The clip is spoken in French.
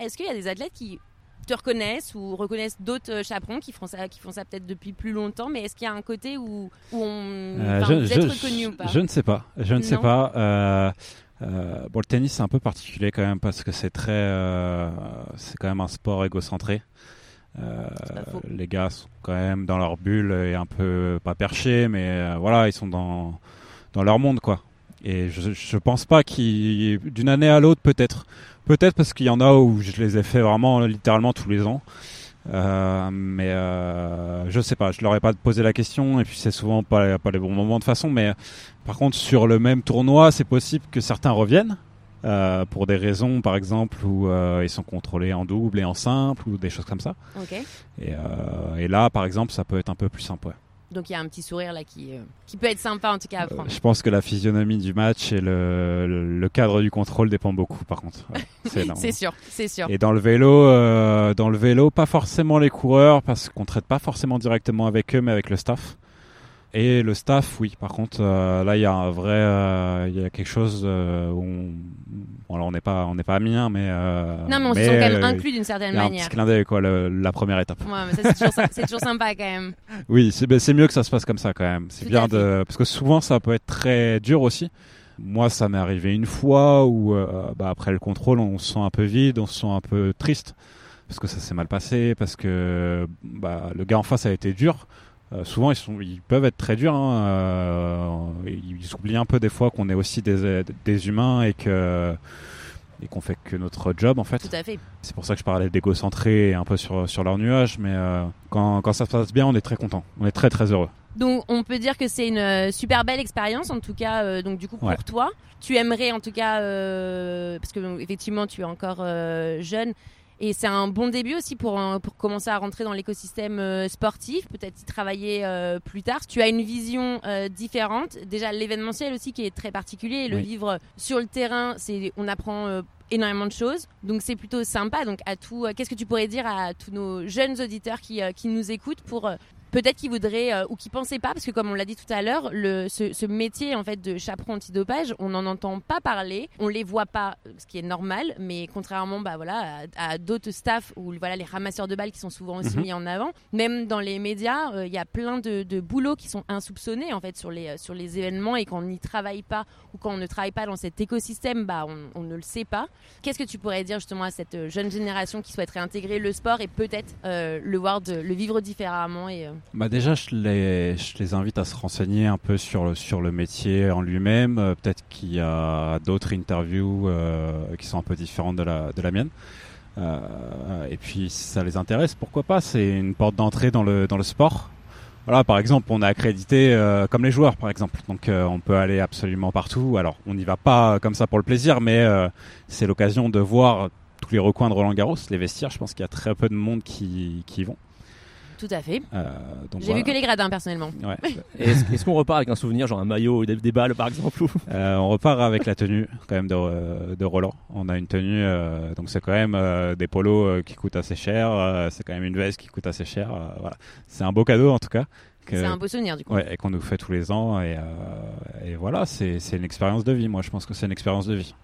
Est-ce qu'il y a des athlètes qui te reconnaissent ou reconnaissent d'autres euh, chaperons qui font ça, qui font ça peut-être depuis plus longtemps, mais est-ce qu'il y a un côté où, où on Euh, je, vous êtes je- reconnu ou pas je ne sais pas. Je ne sais pas. Euh, euh, bon, le tennis c'est un peu particulier quand même parce que c'est très, c'est quand même un sport égocentré. Les gars sont quand même dans leur bulle et un peu pas perchés, mais voilà, ils sont dans dans leur monde quoi. Et je, je pense pas qu'ils d'une année à l'autre peut-être, peut-être parce qu'il y en a où je les ai fait vraiment littéralement tous les ans. Euh, mais euh, je sais pas, je leur ai pas posé la question et puis c'est souvent pas, pas les bons moments de façon. Mais par contre, sur le même tournoi, c'est possible que certains reviennent euh, pour des raisons, par exemple, où euh, ils sont contrôlés en double et en simple ou des choses comme ça. Ok. Et, euh, et là, par exemple, ça peut être un peu plus simple. ouais. Donc il y a un petit sourire là qui, euh, qui peut être sympa en tout cas à Euh, prendre. je pense que la physionomie du match et le, le, le cadre du contrôle dépend beaucoup. Par contre, Ouais, c'est sûr, c'est sûr. Et dans le vélo, euh, dans le vélo, pas forcément les coureurs parce qu'on traite pas forcément directement avec eux, mais avec le staff. Et le staff, oui. Par contre, euh, là, il y a un vrai, euh, il y a quelque chose où on, bon, alors on n'est pas, on n'est pas amis, hein, mais euh, Non mais on se sent quand même euh, inclus d'une certaine y a un manière. petit clin d'œil, quoi, le- la première étape. Ouais, mais c'est toujours, sympa quand même. Oui, c'est ben, c'est mieux que ça se passe comme ça quand même. C'est bien de parce que souvent ça peut être très dur aussi. Moi, ça m'est arrivé une fois où euh, bah, après le contrôle, on se sent un peu vide, on se sent un peu triste parce que ça s'est mal passé, parce que bah, le gars en face a été dur. Euh, souvent, ils sont, ils peuvent être très durs. Hein, euh, ils oublient un peu des fois qu'on est aussi des, des humains et que et qu'on fait que notre job en fait. Tout à fait. C'est pour ça que je parlais d'égocentré et un peu sur, sur leur nuage, mais euh, quand, quand ça se passe bien, on est très content. On est très très heureux. Donc on peut dire que c'est une euh, super belle expérience en tout cas euh, donc du coup pour Ouais. toi. Tu aimerais en tout cas euh, parce que donc, effectivement tu es encore euh, jeune et c'est un bon début aussi pour euh, pour commencer à rentrer dans l'écosystème euh, sportif, peut-être y travailler euh, plus tard. Tu as une vision euh, différente. Déjà l'événementiel aussi qui est très particulier et le Oui. vivre sur le terrain, c'est on apprend euh, énormément de choses. Donc c'est plutôt sympa. Donc à tout, qu'est-ce que tu pourrais dire à tous nos jeunes auditeurs qui, qui nous écoutent pour peut-être qu'ils voudraient euh, ou qui pensaient pas, parce que comme on l'a dit tout à l'heure, le ce, ce métier en fait de chaperon antidopage, on n'en entend pas parler, on les voit pas, ce qui est normal, mais contrairement bah voilà à, à d'autres staffs ou voilà les ramasseurs de balles qui sont souvent aussi Mhm. mis en avant, même dans les médias, euh, il y a plein de, de boulots qui sont insoupçonnés en fait sur les euh, sur les événements et quand on n'y travaille pas ou quand on ne travaille pas dans cet écosystème, bah on, on ne le sait pas. Qu'est-ce que tu pourrais dire justement à cette euh, jeune génération qui souhaiterait intégrer le sport et peut-être euh, le voir, de, le vivre différemment et Bah déjà, je les, je les invite à se renseigner un peu sur le, sur le métier en lui-même. Euh, Peut-être qu'il y a d'autres interviews euh, qui sont un peu différentes de la, de la mienne. Euh, et puis, si ça les intéresse, pourquoi pas? C'est une porte d'entrée dans le, dans le sport. Voilà, par exemple, on est accrédité euh, comme les joueurs, par exemple. Donc, euh, on peut aller absolument partout. Alors, on n'y va pas comme ça pour le plaisir, mais euh, c'est l'occasion de voir tous les recoins de Roland Garros, les vestiaires. Je pense qu'il y a très peu de monde qui, qui y vont. Tout à fait. Euh, J'ai voilà. vu que les gradins personnellement. Ouais. Est-ce qu'on repart avec un souvenir, genre un maillot, des, des balles par exemple. Euh, on repart avec la tenue quand même de, euh, de Roland. On a une tenue, euh, donc c'est quand même euh, des polos euh, qui coûtent assez cher. euh, c'est quand même une veste qui coûte assez cher. euh, voilà, c'est un beau cadeau en tout cas. C'est un beau souvenir du coup. ouais, et qu'on nous fait tous les ans. Et, euh, et voilà, c'est c'est une expérience de vie. Moi, je pense que c'est une expérience de vie.